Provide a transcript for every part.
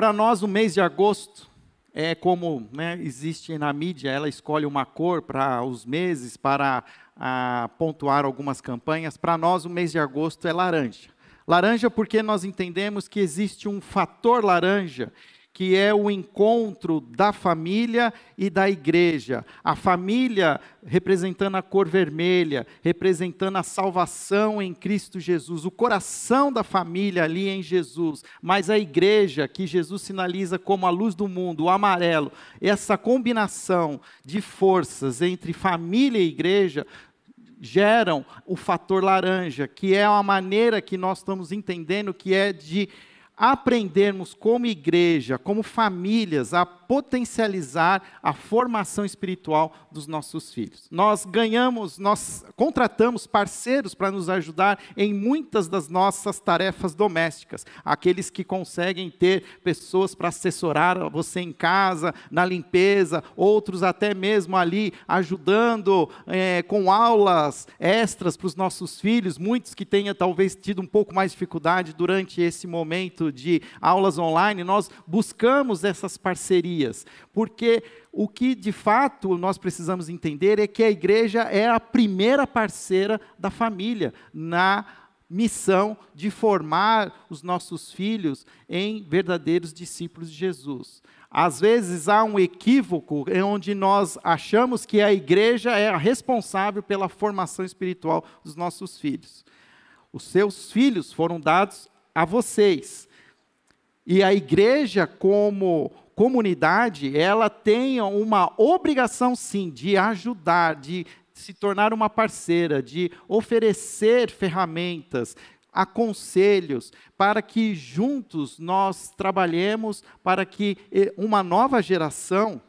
Para nós, o mês de agosto é como né, existe na mídia, ela escolhe uma cor para os meses, para a, pontuar algumas campanhas. Para nós, o mês de agosto é laranja. Laranja porque nós entendemos que existe um fator laranja que é o encontro da família e da igreja. A família representando a cor vermelha, representando a salvação em Cristo Jesus, o coração da família ali em Jesus, mas a igreja que Jesus sinaliza como a luz do mundo, o amarelo, essa combinação de forças entre família e igreja geram o fator laranja, que é a maneira que nós estamos entendendo que é de aprendermos como igreja, como famílias, a potencializar a formação espiritual dos nossos filhos. Nós ganhamos, nós contratamos parceiros para nos ajudar em muitas das nossas tarefas domésticas. Aqueles que conseguem ter pessoas para assessorar você em casa, na limpeza, outros até mesmo ali ajudando é, com aulas extras para os nossos filhos, muitos que tenham talvez tido um pouco mais de dificuldade durante esse momento de aulas online, nós buscamos essas parcerias, porque o que de fato nós precisamos entender é que a igreja é a primeira parceira da família na missão de formar os nossos filhos em verdadeiros discípulos de Jesus. Às vezes há um equívoco onde nós achamos que a igreja é a responsável pela formação espiritual dos nossos filhos. Os seus filhos foram dados a vocês. E a igreja, como comunidade, ela tem uma obrigação, sim, de ajudar, de se tornar uma parceira, de oferecer ferramentas, aconselhos, para que juntos nós trabalhemos para que eh, uma nova geração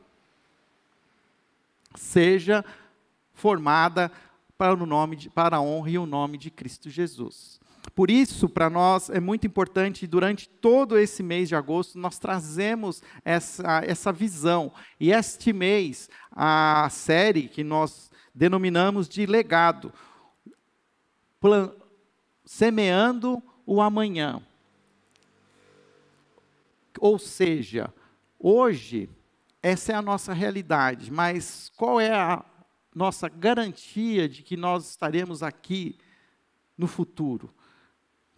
seja formada para, o nome de, para a honra e o nome de Cristo Jesus. Por isso, para nós é muito importante, durante todo esse mês de agosto, nós trazemos essa, essa visão. E este mês, a série que nós denominamos de legado, plan, semeando o amanhã. Ou seja, hoje, essa é a nossa realidade, mas qual é a nossa garantia de que nós estaremos aqui no futuro?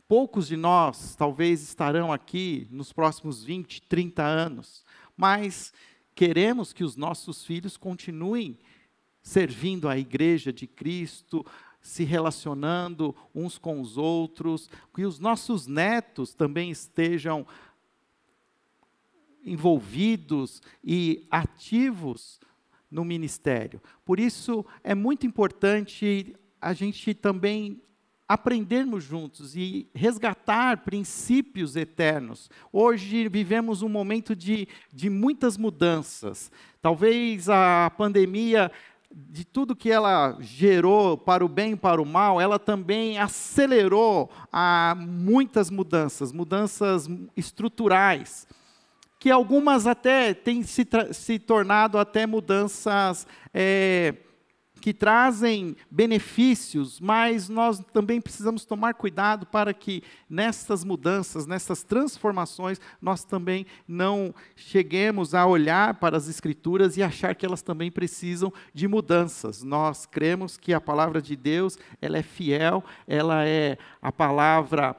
Poucos de nós talvez estarão aqui nos próximos 20, 30 anos, mas queremos que os nossos filhos continuem servindo a igreja de Cristo, se relacionando uns com os outros, que os nossos netos também estejam envolvidos e ativos no ministério. Por isso é muito importante a gente também aprendermos juntos e resgatar princípios eternos. Hoje vivemos um momento de, de muitas mudanças. Talvez a pandemia, de tudo que ela gerou para o bem e para o mal, ela também acelerou a muitas mudanças, mudanças estruturais, que algumas até têm se, se tornado até mudanças. É, que trazem benefícios, mas nós também precisamos tomar cuidado para que nessas mudanças, nessas transformações, nós também não cheguemos a olhar para as Escrituras e achar que elas também precisam de mudanças. Nós cremos que a palavra de Deus, ela é fiel, ela é a palavra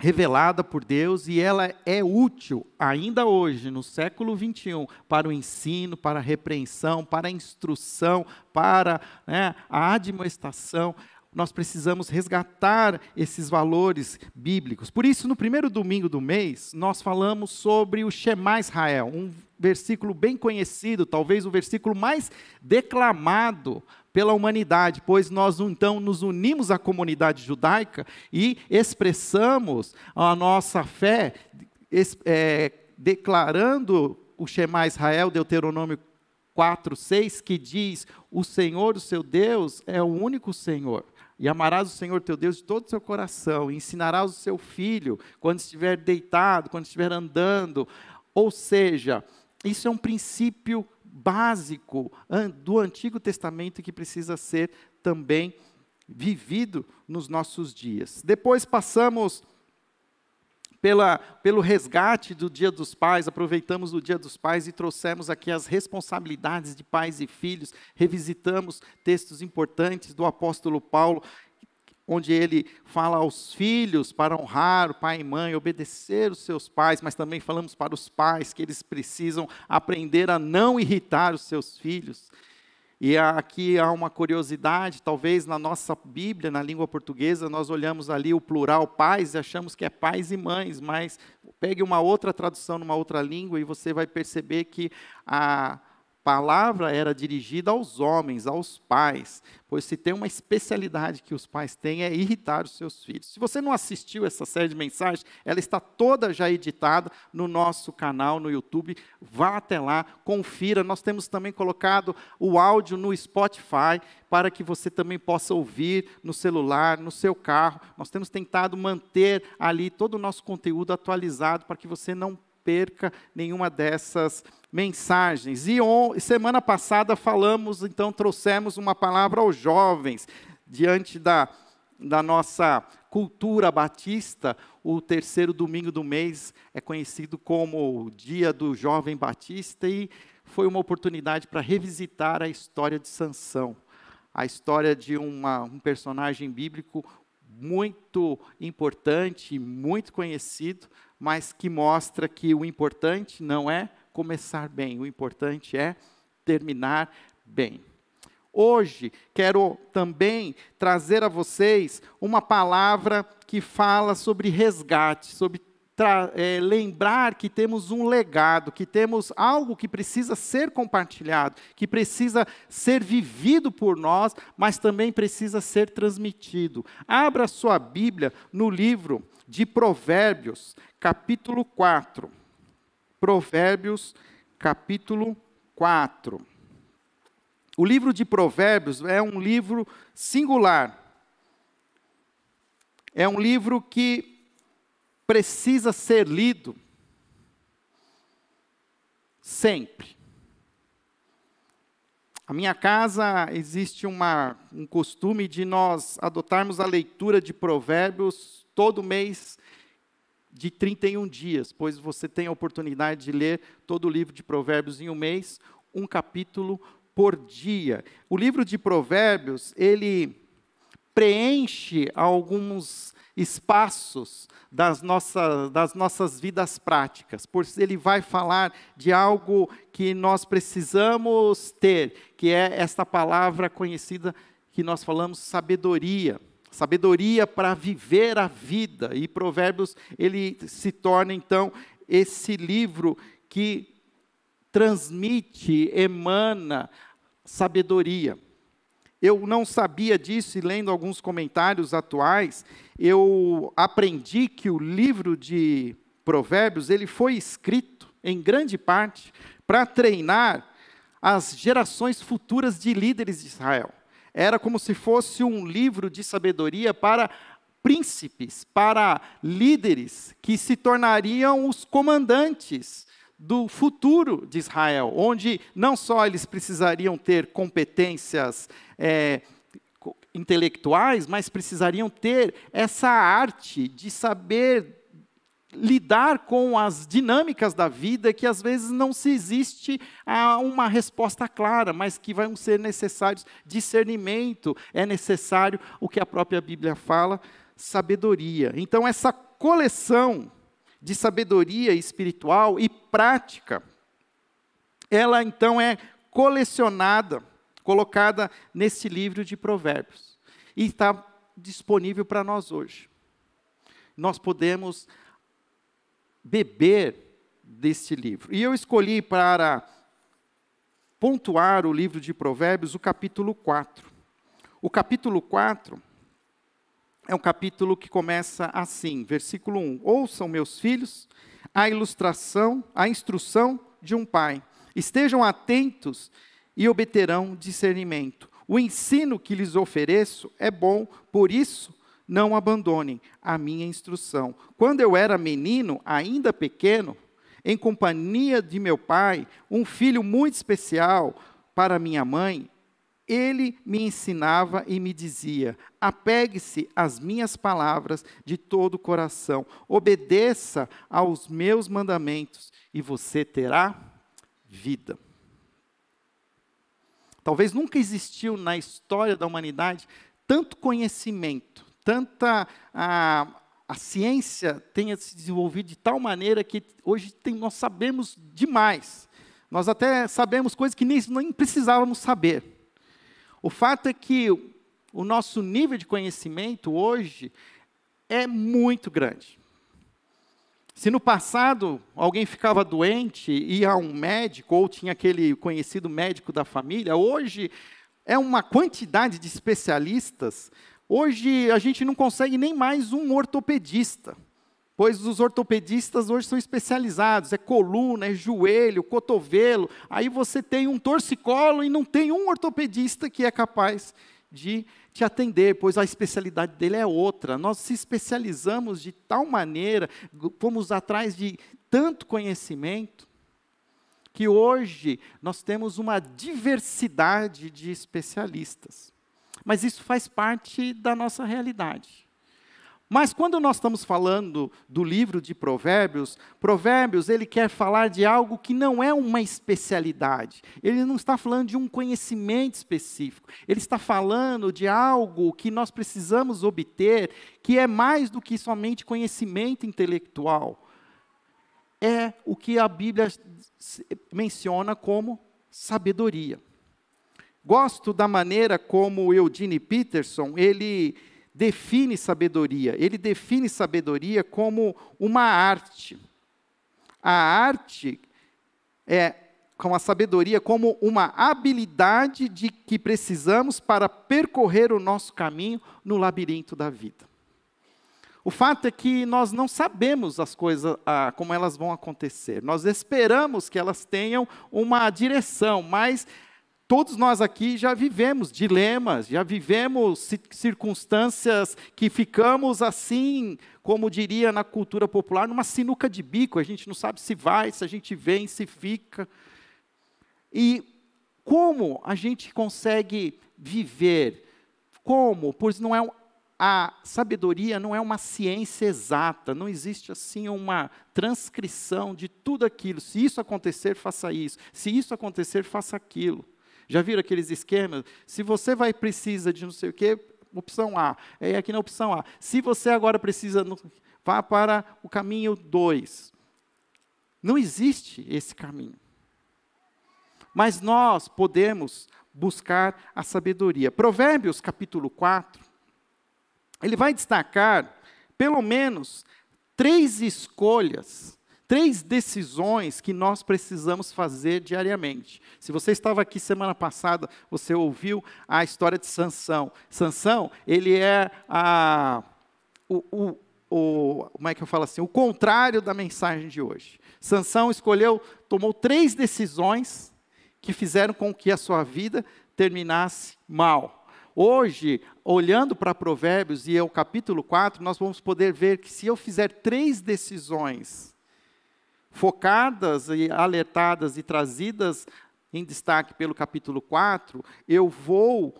revelada por Deus e ela é útil ainda hoje, no século 21, para o ensino, para a repreensão, para a instrução, para né, a admoestação. Nós precisamos resgatar esses valores bíblicos. Por isso, no primeiro domingo do mês, nós falamos sobre o Shema Israel, um versículo bem conhecido, talvez o versículo mais declamado pela humanidade, pois nós então nos unimos à comunidade judaica e expressamos a nossa fé, é, declarando o Shema Israel, Deuteronômio 4, 6, que diz: O Senhor, o seu Deus, é o único Senhor. E amarás o Senhor teu Deus de todo o seu coração, e ensinarás o seu filho quando estiver deitado, quando estiver andando. Ou seja, isso é um princípio básico do Antigo Testamento que precisa ser também vivido nos nossos dias. Depois passamos pela, pelo resgate do Dia dos Pais, aproveitamos o Dia dos Pais e trouxemos aqui as responsabilidades de pais e filhos, revisitamos textos importantes do apóstolo Paulo, onde ele fala aos filhos para honrar o pai e mãe, obedecer os seus pais, mas também falamos para os pais que eles precisam aprender a não irritar os seus filhos. E aqui há uma curiosidade, talvez na nossa Bíblia, na língua portuguesa, nós olhamos ali o plural pais e achamos que é pais e mães, mas pegue uma outra tradução numa outra língua e você vai perceber que a palavra era dirigida aos homens, aos pais, pois se tem uma especialidade que os pais têm é irritar os seus filhos. Se você não assistiu essa série de mensagens, ela está toda já editada no nosso canal no YouTube. Vá até lá, confira. Nós temos também colocado o áudio no Spotify para que você também possa ouvir no celular, no seu carro. Nós temos tentado manter ali todo o nosso conteúdo atualizado para que você não perca nenhuma dessas mensagens. E on, semana passada falamos, então trouxemos uma palavra aos jovens, diante da, da nossa cultura batista, o terceiro domingo do mês é conhecido como o Dia do Jovem Batista e foi uma oportunidade para revisitar a história de Sansão, a história de uma, um personagem bíblico muito importante, muito conhecido, mas que mostra que o importante não é começar bem, o importante é terminar bem. Hoje quero também trazer a vocês uma palavra que fala sobre resgate, sobre é, lembrar que temos um legado, que temos algo que precisa ser compartilhado, que precisa ser vivido por nós, mas também precisa ser transmitido. Abra sua Bíblia no livro de Provérbios, capítulo 4. Provérbios, capítulo 4. O livro de Provérbios é um livro singular. É um livro que precisa ser lido sempre. A minha casa existe uma, um costume de nós adotarmos a leitura de Provérbios todo mês de 31 dias, pois você tem a oportunidade de ler todo o livro de Provérbios em um mês, um capítulo por dia. O livro de Provérbios, ele preenche alguns espaços das nossas, das nossas vidas práticas, pois ele vai falar de algo que nós precisamos ter, que é esta palavra conhecida que nós falamos, sabedoria sabedoria para viver a vida. E Provérbios, ele se torna então esse livro que transmite, emana sabedoria. Eu não sabia disso e lendo alguns comentários atuais, eu aprendi que o livro de Provérbios, ele foi escrito em grande parte para treinar as gerações futuras de líderes de Israel. Era como se fosse um livro de sabedoria para príncipes, para líderes que se tornariam os comandantes do futuro de Israel, onde não só eles precisariam ter competências é, intelectuais, mas precisariam ter essa arte de saber lidar com as dinâmicas da vida que às vezes não se existe uma resposta clara, mas que vão ser necessários discernimento, é necessário o que a própria Bíblia fala, sabedoria. Então essa coleção de sabedoria espiritual e prática, ela então é colecionada, colocada nesse livro de Provérbios e está disponível para nós hoje. Nós podemos beber deste livro. E eu escolhi para pontuar o livro de Provérbios o capítulo 4. O capítulo 4 é um capítulo que começa assim, versículo 1: Ouçam, meus filhos, a ilustração, a instrução de um pai. Estejam atentos e obterão discernimento. O ensino que lhes ofereço é bom, por isso não abandonem a minha instrução. Quando eu era menino, ainda pequeno, em companhia de meu pai, um filho muito especial para minha mãe, ele me ensinava e me dizia: apegue-se às minhas palavras de todo o coração, obedeça aos meus mandamentos, e você terá vida. Talvez nunca existiu na história da humanidade tanto conhecimento, tanta a, a ciência tenha se desenvolvido de tal maneira que hoje tem, nós sabemos demais. Nós até sabemos coisas que nem, nem precisávamos saber. O fato é que o nosso nível de conhecimento hoje é muito grande. Se no passado alguém ficava doente, ia a um médico, ou tinha aquele conhecido médico da família, hoje é uma quantidade de especialistas. Hoje a gente não consegue nem mais um ortopedista, pois os ortopedistas hoje são especializados, é coluna, é joelho, cotovelo. Aí você tem um torcicolo e não tem um ortopedista que é capaz de te atender, pois a especialidade dele é outra. Nós se especializamos de tal maneira, fomos atrás de tanto conhecimento, que hoje nós temos uma diversidade de especialistas. Mas isso faz parte da nossa realidade. Mas quando nós estamos falando do livro de Provérbios, Provérbios ele quer falar de algo que não é uma especialidade. Ele não está falando de um conhecimento específico. Ele está falando de algo que nós precisamos obter, que é mais do que somente conhecimento intelectual. É o que a Bíblia menciona como sabedoria. Gosto da maneira como o Eugene Peterson, ele define sabedoria. Ele define sabedoria como uma arte. A arte é com a sabedoria como uma habilidade de que precisamos para percorrer o nosso caminho no labirinto da vida. O fato é que nós não sabemos as coisas, ah, como elas vão acontecer. Nós esperamos que elas tenham uma direção, mas Todos nós aqui já vivemos dilemas, já vivemos circunstâncias que ficamos assim, como diria na cultura popular, numa sinuca de bico. A gente não sabe se vai, se a gente vem, se fica. E como a gente consegue viver? Como? Pois não é a sabedoria não é uma ciência exata, não existe assim uma transcrição de tudo aquilo. Se isso acontecer, faça isso. Se isso acontecer, faça aquilo. Já viram aqueles esquemas? Se você vai precisa de não sei o quê, opção A. É aqui na opção A. Se você agora precisa, vá para o caminho 2. Não existe esse caminho. Mas nós podemos buscar a sabedoria. Provérbios capítulo 4, ele vai destacar pelo menos três escolhas três decisões que nós precisamos fazer diariamente. Se você estava aqui semana passada, você ouviu a história de Sansão. Sansão, ele é a, o, o, o, como é que eu falo assim, o contrário da mensagem de hoje. Sansão escolheu, tomou três decisões que fizeram com que a sua vida terminasse mal. Hoje, olhando para Provérbios e é o capítulo 4, nós vamos poder ver que se eu fizer três decisões focadas e alertadas e trazidas em destaque pelo capítulo 4, eu vou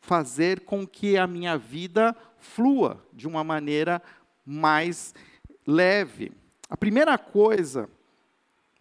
fazer com que a minha vida flua de uma maneira mais leve. A primeira coisa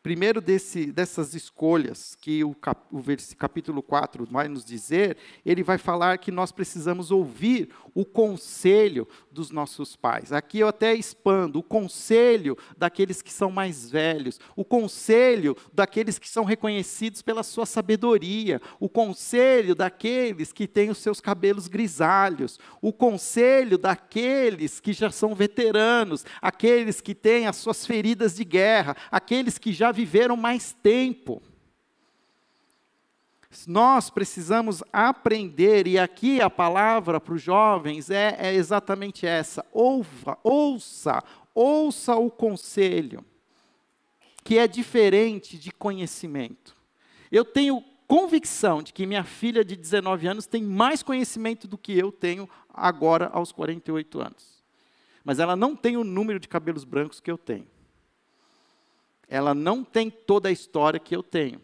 primeiro desse, dessas escolhas que o, cap, o capítulo 4 vai nos dizer, ele vai falar que nós precisamos ouvir o conselho dos nossos pais. Aqui eu até expando, o conselho daqueles que são mais velhos, o conselho daqueles que são reconhecidos pela sua sabedoria, o conselho daqueles que têm os seus cabelos grisalhos, o conselho daqueles que já são veteranos, aqueles que têm as suas feridas de guerra, aqueles que já viveram mais tempo. Nós precisamos aprender, e aqui a palavra para os jovens é, é exatamente essa: ouva, ouça, ouça o conselho, que é diferente de conhecimento. Eu tenho convicção de que minha filha de 19 anos tem mais conhecimento do que eu tenho agora aos 48 anos. Mas ela não tem o número de cabelos brancos que eu tenho ela não tem toda a história que eu tenho.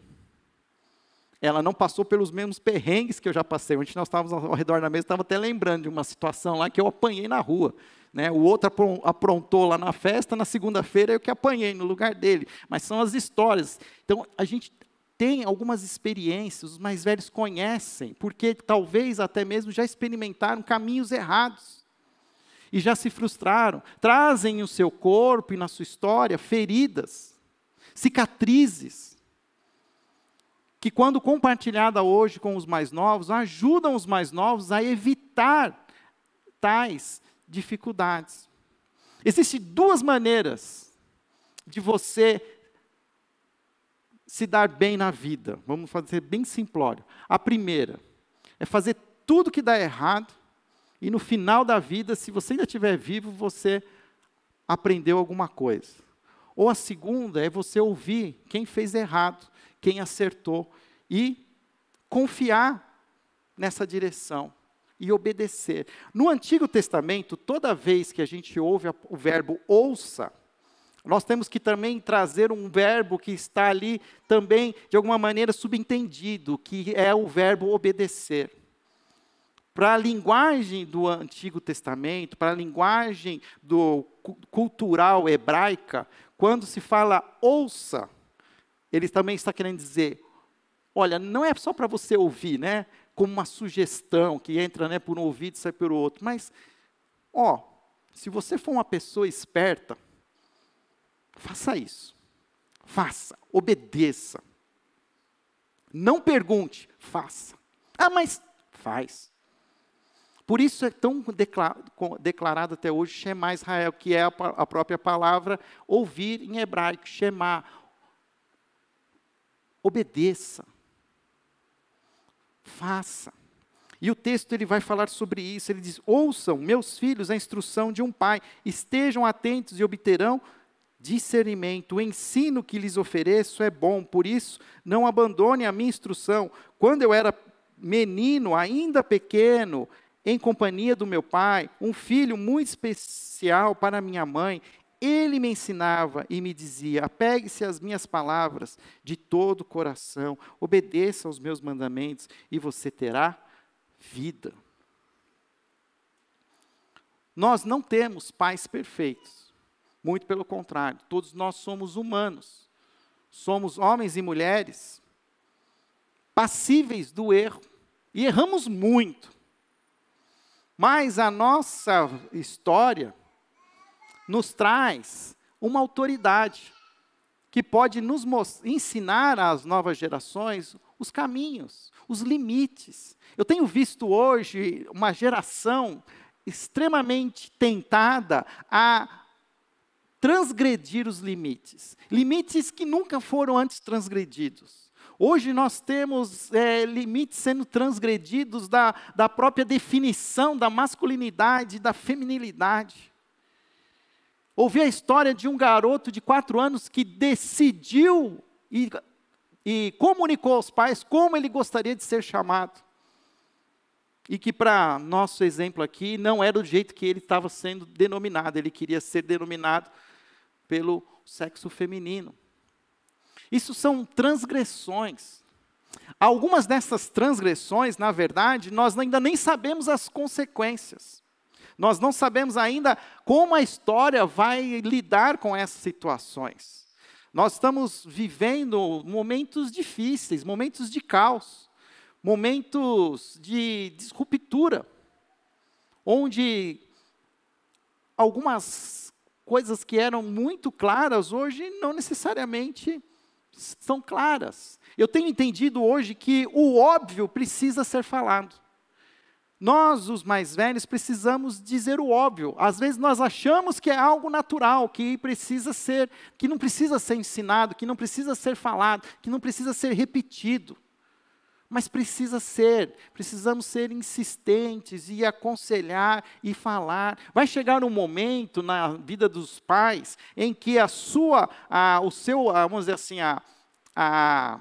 ela não passou pelos mesmos perrengues que eu já passei. Ontem nós estávamos ao redor da mesa, estava até lembrando de uma situação lá que eu apanhei na rua. Né? O outro aprontou lá na festa, na segunda-feira eu que apanhei no lugar dele. Mas são as histórias. Então, a gente tem algumas experiências, os mais velhos conhecem, porque talvez até mesmo já experimentaram caminhos errados e já se frustraram. Trazem no seu corpo e na sua história feridas, cicatrizes, que quando compartilhada hoje com os mais novos, ajudam os mais novos a evitar tais dificuldades. Existem duas maneiras de você se dar bem na vida. Vamos fazer bem simplório. A primeira é fazer tudo que dá errado e no final da vida, se você ainda estiver vivo, você aprendeu alguma coisa. Ou a segunda é você ouvir quem fez errado, quem acertou e confiar nessa direção e obedecer. No Antigo Testamento, toda vez que a gente ouve o verbo ouça, nós temos que também trazer um verbo que está ali também, de alguma maneira, subentendido, que é o verbo obedecer. Para a linguagem do Antigo Testamento, para a linguagem do cultural hebraica, quando se fala ouça, ele também está querendo dizer, olha, não é só para você ouvir, né? Como uma sugestão que entra né, por um ouvido e sai pelo outro, mas, ó, se você for uma pessoa esperta, Faça isso. Faça, obedeça. Não pergunte, faça. Ah, mas faz. Por isso é tão declarado até hoje Shema Israel, que é a própria palavra ouvir em hebraico, Shema. Obedeça. Faça. E o texto ele vai falar sobre isso. Ele diz: Ouçam, meus filhos, a instrução de um pai, estejam atentos e obterão discernimento, o ensino que lhes ofereço é bom, por isso não abandone a minha instrução. Quando eu era menino, ainda pequeno, em companhia do meu pai, um filho muito especial para minha mãe, ele me ensinava e me dizia: apegue-se às minhas palavras de todo o coração, obedeça aos meus mandamentos e você terá vida. Nós não temos pais perfeitos. Muito pelo contrário, todos nós somos humanos. Somos homens e mulheres passíveis do erro e erramos muito. Mas a nossa história nos traz uma autoridade que pode nos ensinar às novas gerações os caminhos, os limites. Eu tenho visto hoje uma geração extremamente tentada a transgredir os limites. Limites que nunca foram antes transgredidos. Hoje nós temos é, limites sendo transgredidos da, da própria definição da masculinidade, da feminilidade. Ouvi a história de um garoto de quatro anos que decidiu e, e comunicou aos pais como ele gostaria de ser chamado. E que, para nosso exemplo aqui, não era do jeito que ele estava sendo denominado, ele queria ser denominado pelo sexo feminino. Isso são transgressões. Algumas dessas transgressões, na verdade, nós ainda nem sabemos as consequências. Nós não sabemos ainda como a história vai lidar com essas situações. Nós estamos vivendo momentos difíceis, momentos de caos, momentos de disruptura, onde algumas coisas que eram muito claras, hoje não necessariamente são claras. Eu tenho entendido hoje que o óbvio precisa ser falado. Nós, os mais velhos, precisamos dizer o óbvio. Às vezes nós achamos que é algo natural, que precisa ser, que não precisa ser ensinado, que não precisa ser falado, que não precisa ser repetido mas precisa ser, precisamos ser insistentes e aconselhar e falar. Vai chegar um momento na vida dos pais em que a sua, a, o seu, vamos dizer assim, a, a,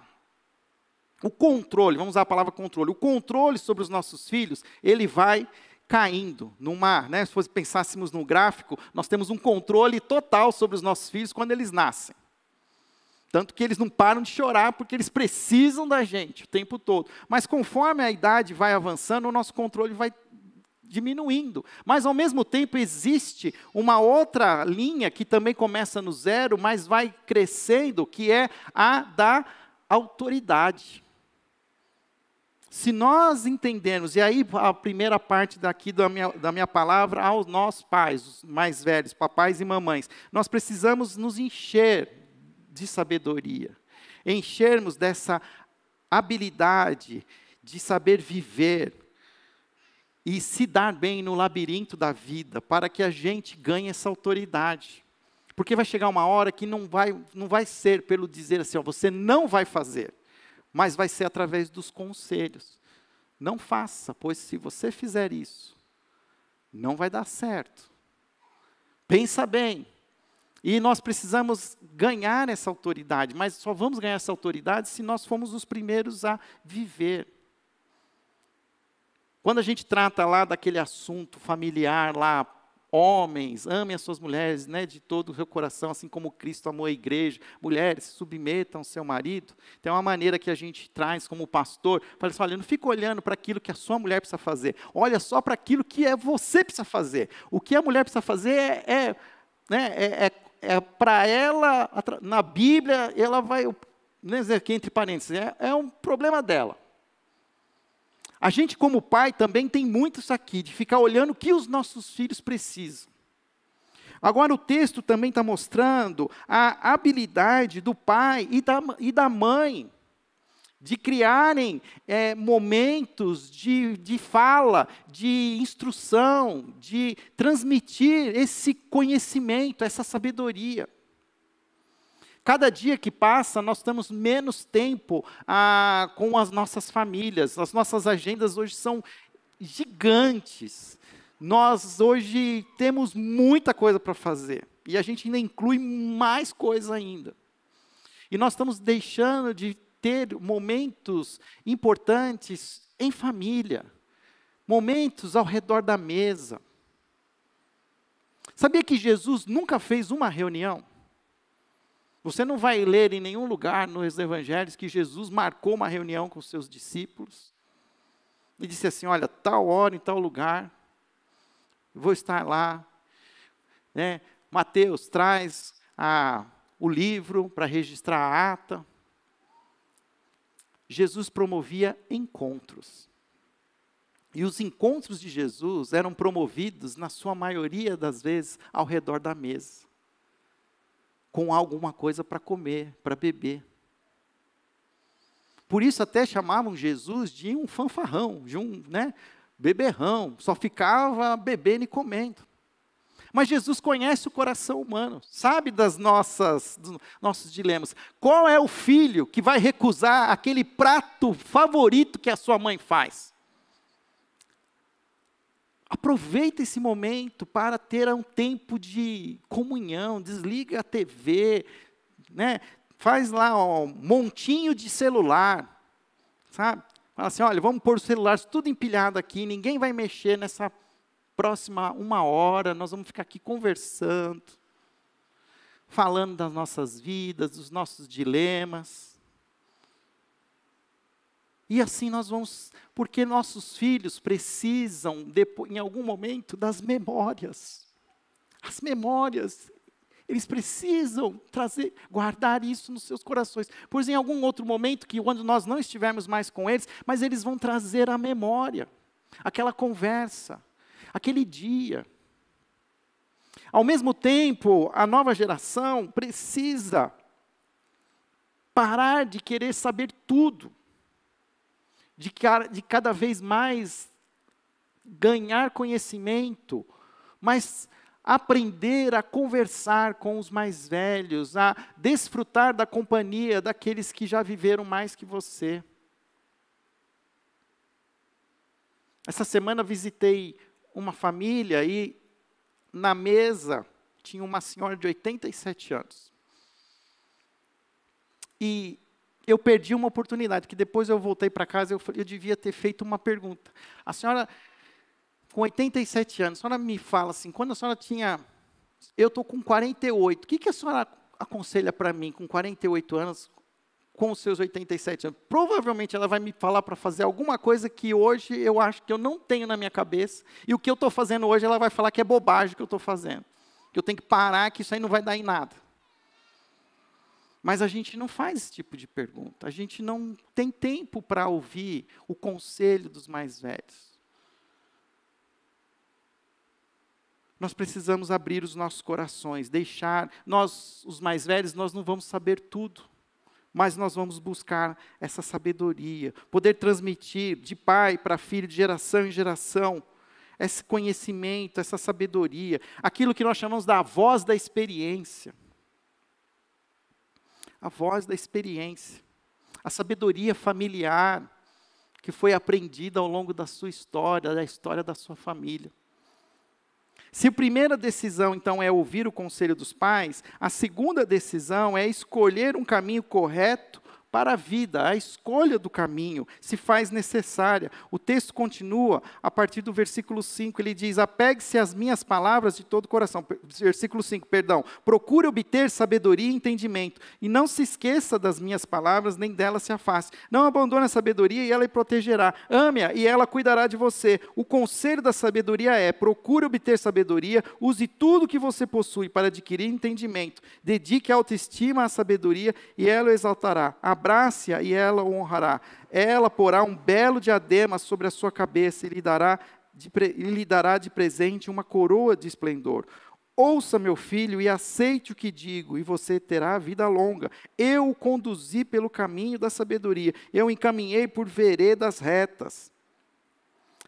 o controle, vamos usar a palavra controle, o controle sobre os nossos filhos, ele vai caindo numa, né, se pensássemos no gráfico, nós temos um controle total sobre os nossos filhos quando eles nascem. Tanto que eles não param de chorar porque eles precisam da gente o tempo todo. Mas conforme a idade vai avançando, o nosso controle vai diminuindo. Mas ao mesmo tempo existe uma outra linha que também começa no zero, mas vai crescendo, que é a da autoridade. Se nós entendermos, e aí a primeira parte daqui da minha, da minha palavra aos nossos pais, os mais velhos, papais e mamães, nós precisamos nos encher de sabedoria, enchermos dessa habilidade de saber viver e se dar bem no labirinto da vida, para que a gente ganhe essa autoridade. Porque vai chegar uma hora que não vai, não vai ser pelo dizer assim, ó, você não vai fazer mas vai ser através dos conselhos. Não faça, pois se você fizer isso, não vai dar certo. Pensa bem. E nós precisamos ganhar essa autoridade, mas só vamos ganhar essa autoridade se nós formos os primeiros a viver. Quando a gente trata lá daquele assunto familiar lá Homens, amem as suas mulheres né, de todo o seu coração, assim como Cristo amou a igreja. Mulheres, submetam seu marido. Tem uma maneira que a gente traz como pastor, fala assim, olha, não fica olhando para aquilo que a sua mulher precisa fazer. Olha só para aquilo que é você precisa fazer. O que a mulher precisa fazer é, é, né, é, é, é para ela, na Bíblia, ela vai, né, aqui entre parênteses, é, é um problema dela. A gente, como pai, também tem muito isso aqui, de ficar olhando o que os nossos filhos precisam. Agora, o texto também está mostrando a habilidade do pai e da, e da mãe de criarem é, momentos de, de fala, de instrução, de transmitir esse conhecimento, essa sabedoria. Cada dia que passa, nós temos menos tempo ah, com as nossas famílias. As nossas agendas hoje são gigantes. Nós hoje temos muita coisa para fazer. E a gente ainda inclui mais coisa ainda. E nós estamos deixando de ter momentos importantes em família. Momentos ao redor da mesa. Sabia que Jesus nunca fez uma reunião? Você não vai ler em nenhum lugar nos evangelhos que Jesus marcou uma reunião com seus discípulos e disse assim: Olha, tal hora, em tal lugar, vou estar lá. Né? Mateus traz a, o livro para registrar a ata. Jesus promovia encontros. E os encontros de Jesus eram promovidos, na sua maioria das vezes, ao redor da mesa com alguma coisa para comer, para beber. Por isso até chamavam Jesus de um fanfarrão, de um né, beberrão, só ficava bebendo e comendo. Mas Jesus conhece o coração humano, sabe das nossas dos nossos dilemas. Qual é o filho que vai recusar aquele prato favorito que a sua mãe faz? Aproveita esse momento para ter um tempo de comunhão, desliga a TV, né? faz lá um montinho de celular, sabe? Fala assim, olha, vamos pôr os celulares tudo empilhado aqui, ninguém vai mexer nessa próxima uma hora, nós vamos ficar aqui conversando, falando das nossas vidas, dos nossos dilemas. E assim nós vamos, porque nossos filhos precisam, depois, em algum momento, das memórias. As memórias, eles precisam trazer, guardar isso nos seus corações. Pois em algum outro momento, que quando nós não estivermos mais com eles, mas eles vão trazer a memória, aquela conversa, aquele dia. Ao mesmo tempo, a nova geração precisa parar de querer saber tudo de, de cada vez mais ganhar conhecimento, mas aprender a conversar com os mais velhos, a desfrutar da companhia daqueles que já viveram mais que você. Essa semana visitei uma família e na mesa tinha uma senhora de 87 anos. E eu perdi uma oportunidade, que depois eu voltei para casa, eu, eu devia ter feito uma pergunta. A senhora, com 87 anos, a senhora me fala assim, quando a senhora tinha, eu estou com 48, o que, que a senhora aconselha para mim, com 48 anos, com os seus 87 anos? Provavelmente ela vai me falar para fazer alguma coisa que hoje eu acho que eu não tenho na minha cabeça, e o que eu estou fazendo hoje ela vai falar que é bobagem que eu estou fazendo, que eu tenho que parar, que isso aí não vai dar em nada. Mas a gente não faz esse tipo de pergunta, a gente não tem tempo para ouvir o conselho dos mais velhos. Nós precisamos abrir os nossos corações, deixar, nós, os mais velhos, nós não vamos saber tudo, mas nós vamos buscar essa sabedoria, poder transmitir de pai para filho, de geração em geração, esse conhecimento, essa sabedoria, aquilo que nós chamamos da voz da experiência. A voz da experiência, a sabedoria familiar que foi aprendida ao longo da sua história, da história da sua família. Se a primeira decisão, então, é ouvir o conselho dos pais, a segunda decisão é escolher um caminho correto para a vida, a escolha do caminho se faz necessária. O texto continua a partir do versículo 5, ele diz: Apegue-se às minhas palavras de todo o coração. Versículo 5, perdão. Procure obter sabedoria e entendimento, e não se esqueça das minhas palavras, nem delas se afaste. Não abandone a sabedoria e ela lhe protegerá. Ame-a e ela cuidará de você. O conselho da sabedoria é: procure obter sabedoria, use tudo que você possui para adquirir entendimento. Dedique a autoestima à sabedoria e ela o exaltará abrace-a e ela o honrará. Ela porá um belo diadema sobre a sua cabeça e lhe dará de, lhe dará de presente uma coroa de esplendor. Ouça, meu filho, e aceite o que digo, e você terá vida longa. Eu o conduzi pelo caminho da sabedoria, eu o encaminhei por veredas retas.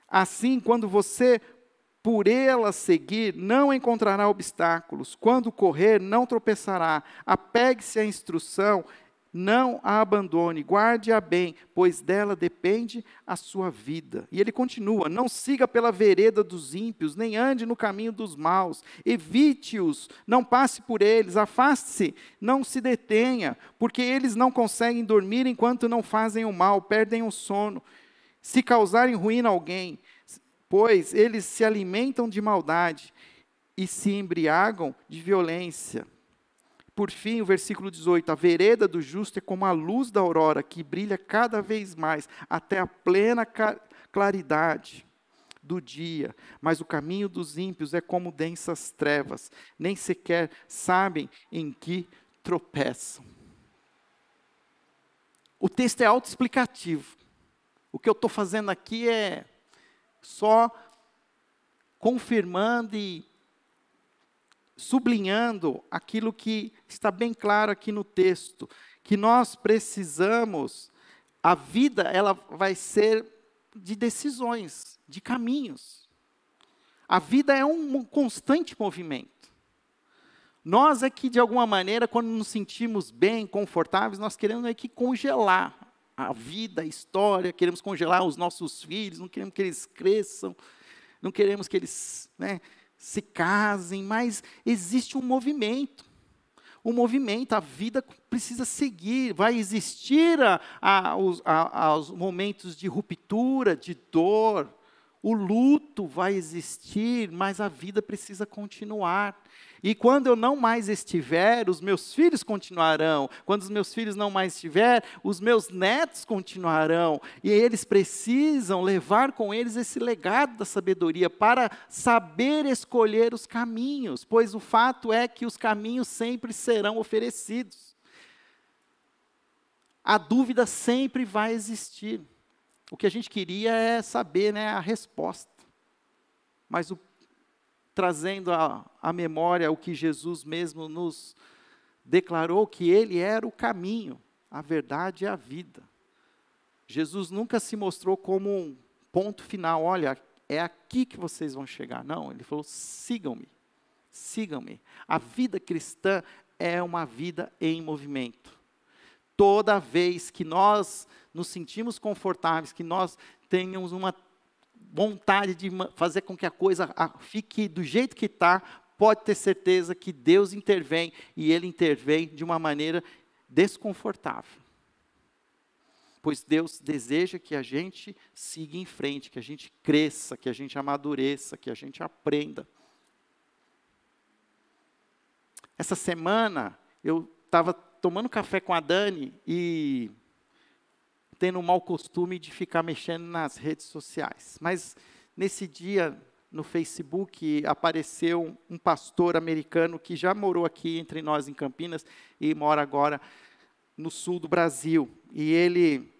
Assim, quando você por ela seguir, não encontrará obstáculos. Quando correr, não tropeçará. Apegue-se à instrução não a abandone, guarde-a bem, pois dela depende a sua vida. E ele continua: Não siga pela vereda dos ímpios, nem ande no caminho dos maus, evite-os, não passe por eles, afaste-se, não se detenha, porque eles não conseguem dormir enquanto não fazem o mal, perdem o sono. Se causarem ruína a alguém, pois eles se alimentam de maldade e se embriagam de violência. Por fim, o versículo 18: A vereda do justo é como a luz da aurora, que brilha cada vez mais, até a plena claridade do dia. Mas o caminho dos ímpios é como densas trevas, nem sequer sabem em que tropeçam. O texto é autoexplicativo. O que eu estou fazendo aqui é só confirmando e sublinhando aquilo que está bem claro aqui no texto, que nós precisamos, a vida ela vai ser de decisões, de caminhos. A vida é um constante movimento. Nós é que, de alguma maneira, quando nos sentimos bem, confortáveis, nós queremos é que congelar a vida, a história, queremos congelar os nossos filhos, não queremos que eles cresçam, não queremos que eles né, se casem, mas existe um movimento. O movimento, a vida precisa seguir, vai existir a, a, a, os momentos de ruptura, de dor, o luto vai existir, mas a vida precisa continuar. E quando eu não mais estiver, os meus filhos continuarão. Quando os meus filhos não mais estiver, os meus netos continuarão. E eles precisam levar com eles esse legado da sabedoria para saber escolher os caminhos, pois o fato é que os caminhos sempre serão oferecidos. A dúvida sempre vai existir. O que a gente queria é saber né, a resposta. Mas o trazendo à memória o que Jesus mesmo nos declarou que ele era o caminho, a verdade e a vida. Jesus nunca se mostrou como um ponto final, olha, é aqui que vocês vão chegar. Não, ele falou: sigam-me, sigam-me. A vida cristã é uma vida em movimento. Toda vez que nós nos sentimos confortáveis, que nós tenhamos uma vontade de fazer com que a coisa fique do jeito que está, pode ter certeza que Deus intervém e Ele intervém de uma maneira desconfortável. Pois Deus deseja que a gente siga em frente, que a gente cresça, que a gente amadureça, que a gente aprenda. Essa semana eu estava tomando café com a Dani e tendo o mau costume de ficar mexendo nas redes sociais. Mas nesse dia, no Facebook, apareceu um pastor americano que já morou aqui entre nós em Campinas e mora agora no sul do Brasil. E ele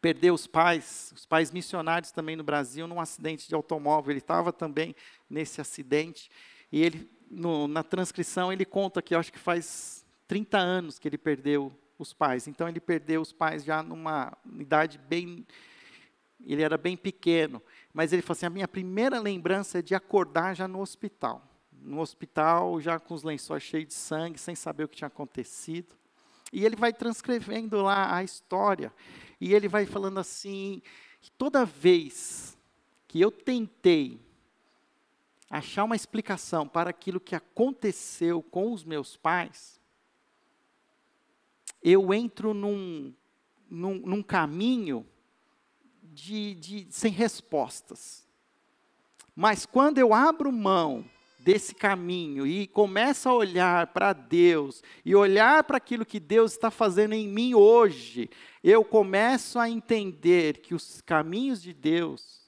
perdeu os pais, os pais missionários também no Brasil, num acidente de automóvel. Ele estava também nesse acidente. E ele, no, na transcrição, ele conta que acho que faz 30 anos que ele perdeu os pais. Então, ele perdeu os pais já numa idade bem. Ele era bem pequeno. Mas ele falou assim: a minha primeira lembrança é de acordar já no hospital. No hospital, já com os lençóis cheios de sangue, sem saber o que tinha acontecido. E ele vai transcrevendo lá a história. E ele vai falando assim: toda vez que eu tentei achar uma explicação para aquilo que aconteceu com os meus pais, eu entro num, num, num caminho de, de, sem respostas. Mas quando eu abro mão desse caminho e começo a olhar para Deus e olhar para aquilo que Deus está fazendo em mim hoje, eu começo a entender que os caminhos de Deus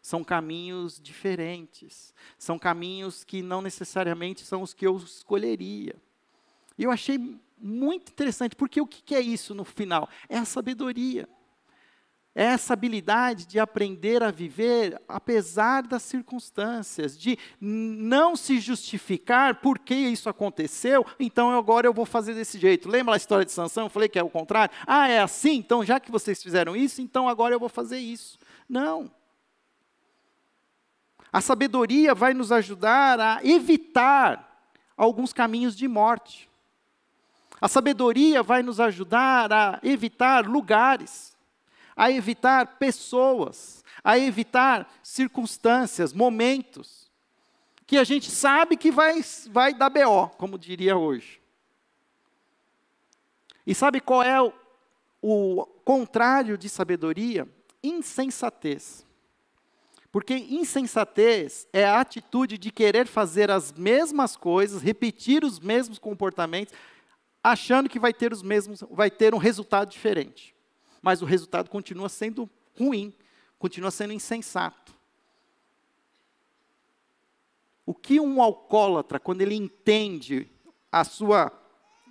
são caminhos diferentes, são caminhos que não necessariamente são os que eu escolheria. E eu achei muito interessante, porque o que é isso no final? É a sabedoria. É essa habilidade de aprender a viver apesar das circunstâncias, de não se justificar por que isso aconteceu, então agora eu vou fazer desse jeito. Lembra a história de Sansão? Eu falei que é o contrário. Ah, é assim? Então já que vocês fizeram isso, então agora eu vou fazer isso. Não. A sabedoria vai nos ajudar a evitar alguns caminhos de morte. A sabedoria vai nos ajudar a evitar lugares a evitar pessoas, a evitar circunstâncias, momentos, que a gente sabe que vai, vai dar BO, como diria hoje. E sabe qual é o, o contrário de sabedoria? Insensatez. Porque insensatez é a atitude de querer fazer as mesmas coisas, repetir os mesmos comportamentos, achando que vai ter os mesmos, vai ter um resultado diferente mas o resultado continua sendo ruim, continua sendo insensato. O que um alcoólatra, quando ele entende a sua,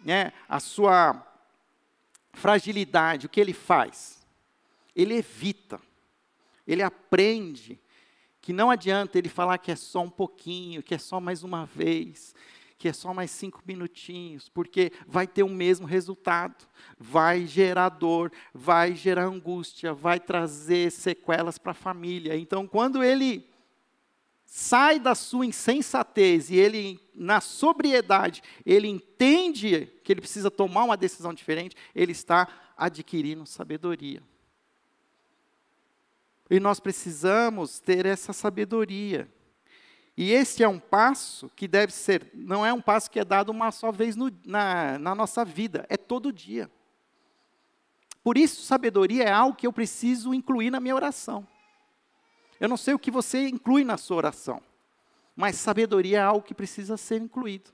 né, a sua fragilidade, o que ele faz? Ele evita, ele aprende que não adianta ele falar que é só um pouquinho, que é só mais uma vez, que é só mais cinco minutinhos, porque vai ter o mesmo resultado, vai gerar dor, vai gerar angústia, vai trazer sequelas para a família. Então, quando ele sai da sua insensatez e ele, na sobriedade, ele entende que ele precisa tomar uma decisão diferente, ele está adquirindo sabedoria. E nós precisamos ter essa sabedoria. E esse é um passo que deve ser, não é um passo que é dado uma só vez no, na, na nossa vida, é todo dia. Por isso, sabedoria é algo que eu preciso incluir na minha oração. Eu não sei o que você inclui na sua oração, mas sabedoria é algo que precisa ser incluído.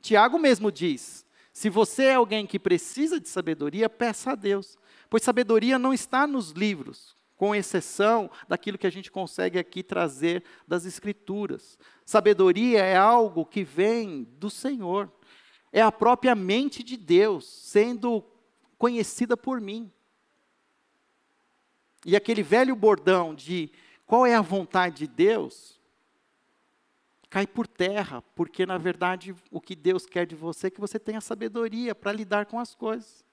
Tiago mesmo diz: se você é alguém que precisa de sabedoria, peça a Deus, pois sabedoria não está nos livros, com exceção daquilo que a gente consegue aqui trazer das Escrituras. Sabedoria é algo que vem do Senhor, é a própria mente de Deus sendo conhecida por mim. E aquele velho bordão de qual é a vontade de Deus, cai por terra, porque na verdade o que Deus quer de você é que você tenha sabedoria para lidar com as coisas.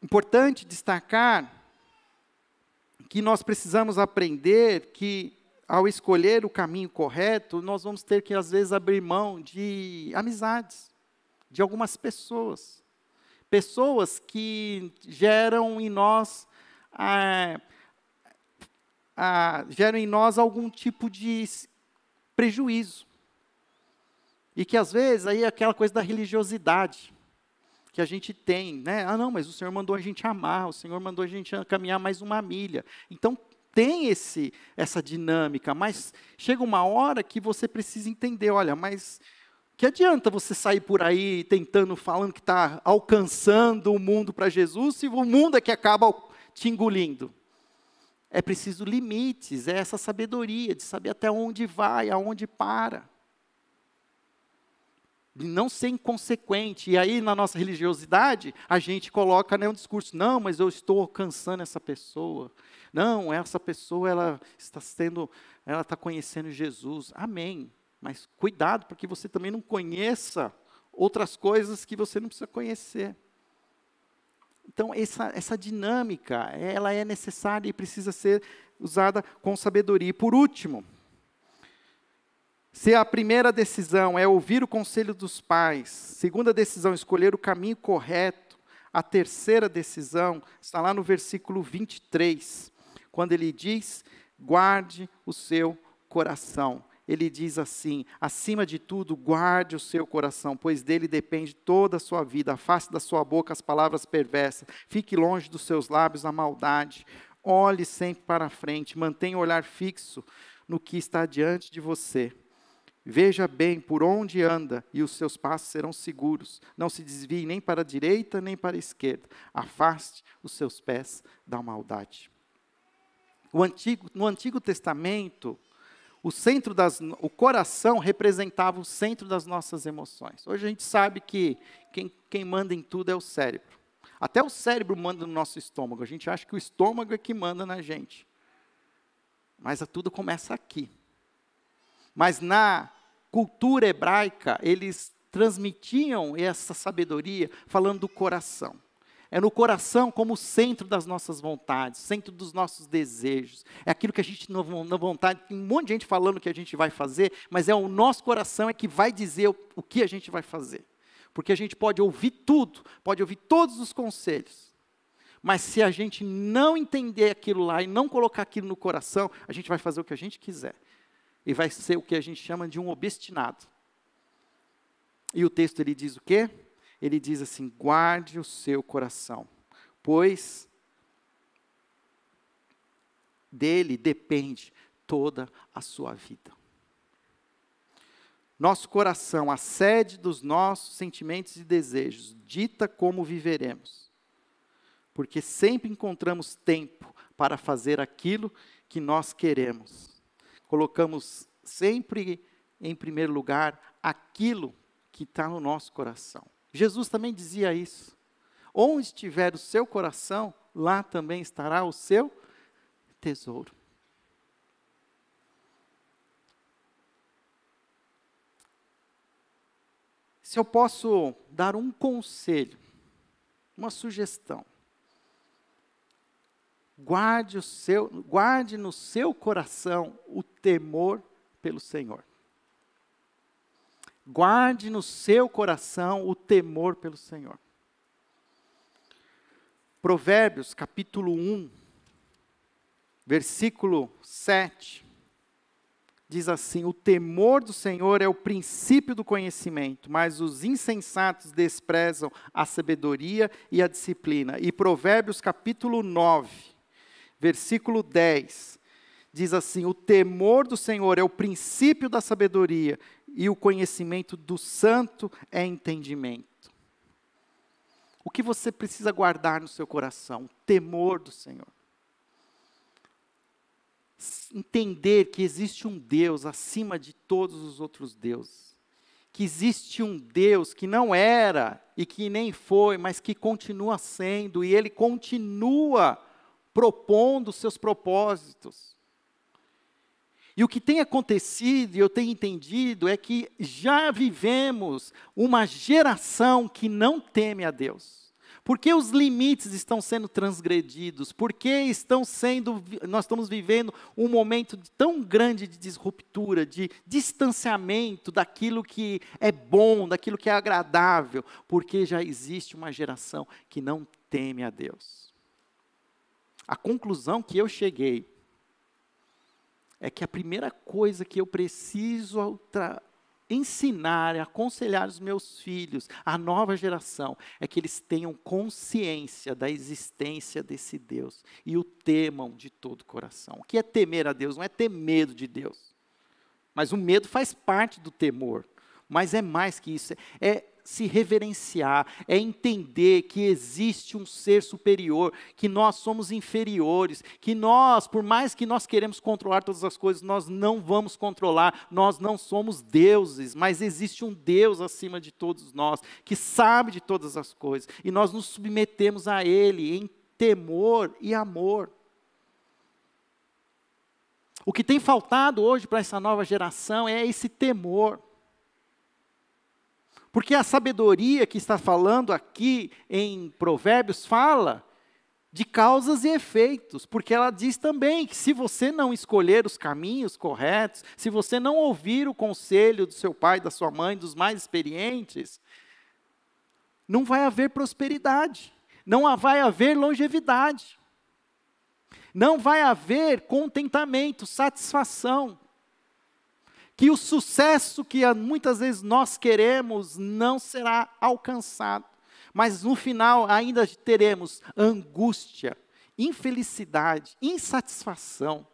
Importante destacar que nós precisamos aprender que, ao escolher o caminho correto, nós vamos ter que, às vezes, abrir mão de amizades, de algumas pessoas. Pessoas que geram em nós. Ah, ah, geram em nós algum tipo de prejuízo. E que às vezes aí é aquela coisa da religiosidade que a gente tem, né? Ah, não, mas o Senhor mandou a gente amar, o Senhor mandou a gente caminhar mais uma milha. Então, tem esse, essa dinâmica, mas chega uma hora que você precisa entender, olha, mas que adianta você sair por aí tentando, falando que está alcançando o mundo para Jesus, se o mundo é que acaba te engolindo? É preciso limites, é essa sabedoria de saber até onde vai, aonde para. Não ser inconsequente. E aí, na nossa religiosidade, a gente coloca né, um discurso: não, mas eu estou alcançando essa pessoa. Não, essa pessoa ela está sendo, ela está conhecendo Jesus. Amém. Mas cuidado para que você também não conheça outras coisas que você não precisa conhecer. Então, essa, essa dinâmica, ela é necessária e precisa ser usada com sabedoria. E por último, se a primeira decisão é ouvir o conselho dos pais, segunda decisão, escolher o caminho correto, a terceira decisão está lá no versículo 23, quando ele diz: guarde o seu coração ele diz assim: acima de tudo, guarde o seu coração, pois dele depende toda a sua vida. Afaste da sua boca as palavras perversas, fique longe dos seus lábios a maldade. Olhe sempre para frente, mantenha o olhar fixo no que está diante de você. Veja bem por onde anda e os seus passos serão seguros. Não se desvie nem para a direita nem para a esquerda. Afaste os seus pés da maldade. Antigo, no Antigo Testamento, o centro das, o coração representava o centro das nossas emoções. Hoje a gente sabe que quem, quem manda em tudo é o cérebro. Até o cérebro manda no nosso estômago. A gente acha que o estômago é que manda na gente. Mas tudo começa aqui. Mas na cultura hebraica, eles transmitiam essa sabedoria falando do coração. É no coração como centro das nossas vontades, centro dos nossos desejos. É aquilo que a gente não na vontade, tem um monte de gente falando que a gente vai fazer, mas é o nosso coração é que vai dizer o, o que a gente vai fazer. Porque a gente pode ouvir tudo, pode ouvir todos os conselhos. Mas se a gente não entender aquilo lá e não colocar aquilo no coração, a gente vai fazer o que a gente quiser. E vai ser o que a gente chama de um obstinado. E o texto ele diz o quê? ele diz assim: guarde o seu coração, pois dele depende toda a sua vida. Nosso coração, a sede dos nossos sentimentos e desejos, dita como viveremos. Porque sempre encontramos tempo para fazer aquilo que nós queremos. Colocamos sempre em primeiro lugar aquilo que está no nosso coração. Jesus também dizia isso. Onde estiver o seu coração, lá também estará o seu tesouro. Se eu posso dar um conselho, uma sugestão, guarde, o seu, guarde no seu coração o temor pelo Senhor. Guarde no seu coração o temor pelo Senhor. Provérbios capítulo 1, versículo 7, diz assim: O temor do Senhor é o princípio do conhecimento, mas os insensatos desprezam a sabedoria e a disciplina. E Provérbios capítulo 9, versículo 10, diz assim: O temor do Senhor é o princípio da sabedoria, e o conhecimento do santo é entendimento. O que você precisa guardar no seu coração? O temor do Senhor. Entender que existe um Deus acima de todos os outros deuses. Que existe um Deus que não era e que nem foi, mas que continua sendo, e Ele continua propondo seus propósitos. E o que tem acontecido, e eu tenho entendido, é que já vivemos uma geração que não teme a Deus. Porque os limites estão sendo transgredidos? Porque estão sendo, nós estamos vivendo um momento tão grande de disruptura, de distanciamento daquilo que é bom, daquilo que é agradável, porque já existe uma geração que não teme a Deus. A conclusão que eu cheguei é que a primeira coisa que eu preciso ensinar aconselhar os meus filhos, a nova geração, é que eles tenham consciência da existência desse Deus e o temam de todo o coração. O que é temer a Deus? Não é ter medo de Deus. Mas o medo faz parte do temor. Mas é mais que isso, é se reverenciar, é entender que existe um ser superior, que nós somos inferiores, que nós, por mais que nós queremos controlar todas as coisas, nós não vamos controlar, nós não somos deuses, mas existe um Deus acima de todos nós, que sabe de todas as coisas, e nós nos submetemos a Ele em temor e amor. O que tem faltado hoje para essa nova geração é esse temor. Porque a sabedoria que está falando aqui em Provérbios fala de causas e efeitos, porque ela diz também que se você não escolher os caminhos corretos, se você não ouvir o conselho do seu pai, da sua mãe, dos mais experientes, não vai haver prosperidade, não vai haver longevidade, não vai haver contentamento, satisfação que o sucesso que muitas vezes nós queremos não será alcançado, mas no final ainda teremos angústia, infelicidade, insatisfação.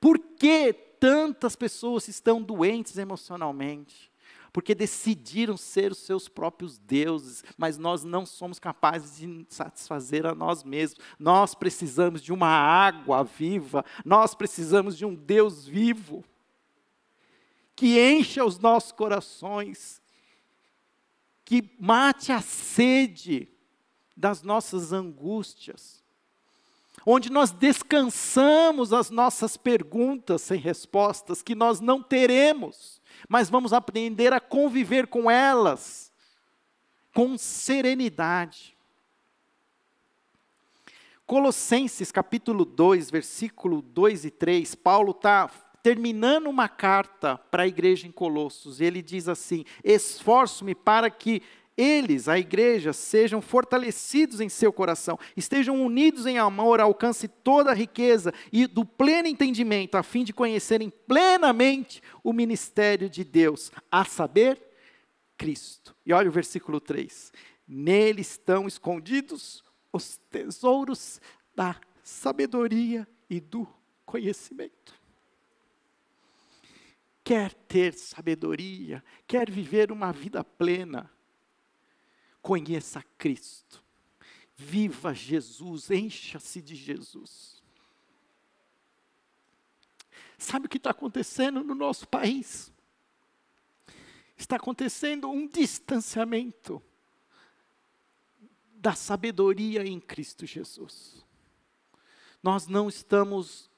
Por que tantas pessoas estão doentes emocionalmente? Porque decidiram ser os seus próprios deuses, mas nós não somos capazes de satisfazer a nós mesmos. Nós precisamos de uma água viva, nós precisamos de um Deus vivo que encha os nossos corações, que mate a sede das nossas angústias, onde nós descansamos as nossas perguntas sem respostas, que nós não teremos, mas vamos aprender a conviver com elas com serenidade. Colossenses capítulo 2, versículo 2 e 3, Paulo está terminando uma carta para a igreja em Colossos, ele diz assim: Esforço-me para que eles, a igreja, sejam fortalecidos em seu coração, estejam unidos em amor, alcance toda a riqueza e do pleno entendimento, a fim de conhecerem plenamente o ministério de Deus, a saber, Cristo. E olha o versículo 3: Nele estão escondidos os tesouros da sabedoria e do conhecimento quer ter sabedoria, quer viver uma vida plena, conheça Cristo. Viva Jesus, encha-se de Jesus. Sabe o que está acontecendo no nosso país? Está acontecendo um distanciamento da sabedoria em Cristo Jesus. Nós não estamos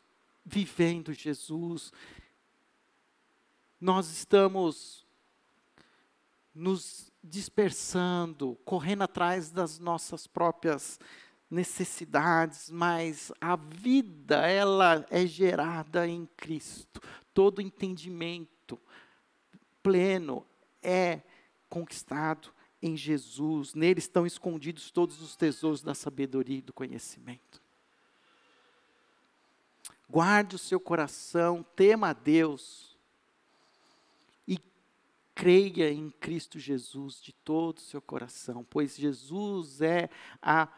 vivendo Jesus, nós estamos nos dispersando, correndo atrás das nossas próprias necessidades, mas a vida ela é gerada em Cristo. Todo entendimento pleno é conquistado em Jesus. Nele estão escondidos todos os tesouros da sabedoria e do conhecimento. Guarde o seu coração, tema a Deus creia em Cristo Jesus de todo o seu coração, pois Jesus é a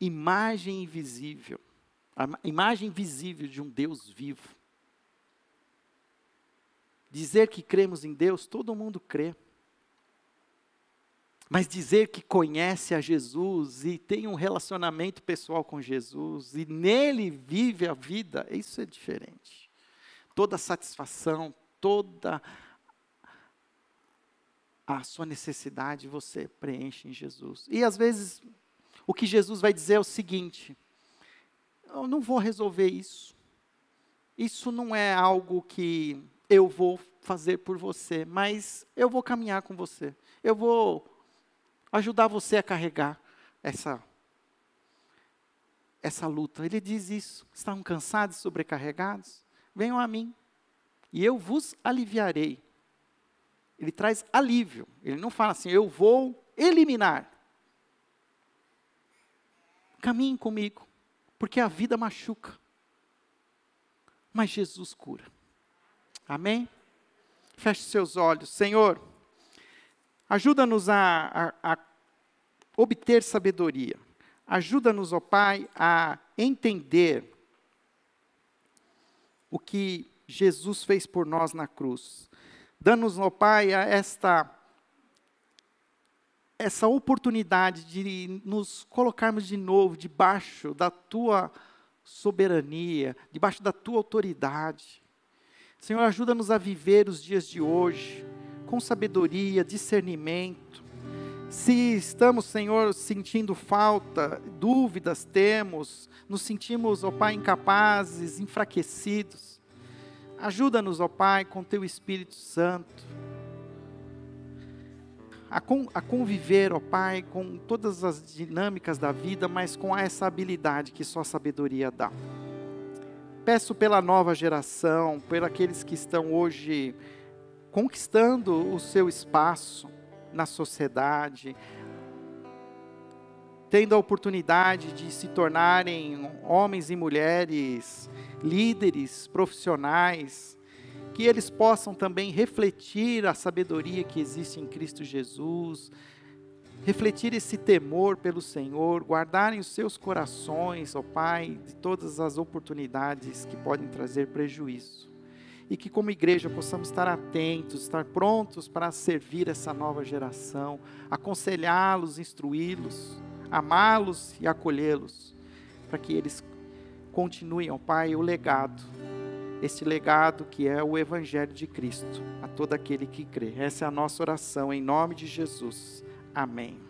imagem invisível, a imagem visível de um Deus vivo. Dizer que cremos em Deus, todo mundo crê. Mas dizer que conhece a Jesus e tem um relacionamento pessoal com Jesus e nele vive a vida, isso é diferente. Toda satisfação, toda a sua necessidade você preenche em Jesus. E às vezes, o que Jesus vai dizer é o seguinte: eu não vou resolver isso. Isso não é algo que eu vou fazer por você, mas eu vou caminhar com você. Eu vou ajudar você a carregar essa essa luta. Ele diz isso. Estão cansados e sobrecarregados? Venham a mim, e eu vos aliviarei ele traz alívio. Ele não fala assim, eu vou eliminar. Caminhe comigo, porque a vida machuca. Mas Jesus cura. Amém? Feche seus olhos. Senhor, ajuda-nos a, a, a obter sabedoria. Ajuda-nos, ó Pai, a entender o que Jesus fez por nós na cruz. Dá-nos, ó Pai, esta essa oportunidade de nos colocarmos de novo debaixo da tua soberania, debaixo da tua autoridade. Senhor, ajuda-nos a viver os dias de hoje com sabedoria, discernimento. Se estamos, Senhor, sentindo falta, dúvidas temos, nos sentimos, ó Pai, incapazes, enfraquecidos, ajuda-nos, ó Pai, com teu Espírito Santo a, con, a conviver, ó Pai, com todas as dinâmicas da vida, mas com essa habilidade que só a sabedoria dá. Peço pela nova geração, por aqueles que estão hoje conquistando o seu espaço na sociedade, tendo a oportunidade de se tornarem homens e mulheres líderes profissionais, que eles possam também refletir a sabedoria que existe em Cristo Jesus, refletir esse temor pelo Senhor, guardarem os seus corações, ó Pai, de todas as oportunidades que podem trazer prejuízo. E que, como igreja, possamos estar atentos, estar prontos para servir essa nova geração, aconselhá-los, instruí-los, amá-los e acolhê-los, para que eles continuem, ó Pai, o legado este legado que é o Evangelho de Cristo a todo aquele que crê. Essa é a nossa oração, em nome de Jesus. Amém.